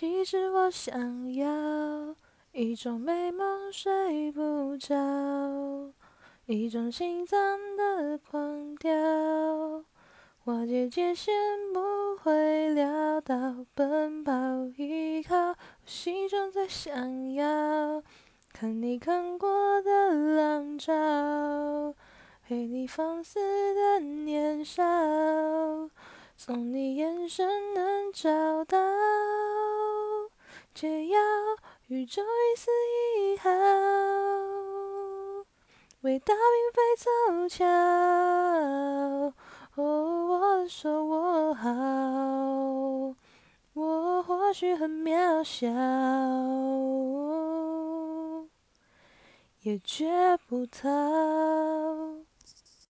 其实我想要一种美梦睡不着，一种心脏的狂跳。瓦解界限不会潦倒，奔跑依靠，我心中最想要看你看过的浪潮，陪你放肆的年少，从你眼神能找到，宇宙一丝一毫，伟大并非凑巧。哦，我说我好，我或许很渺小，也绝不逃。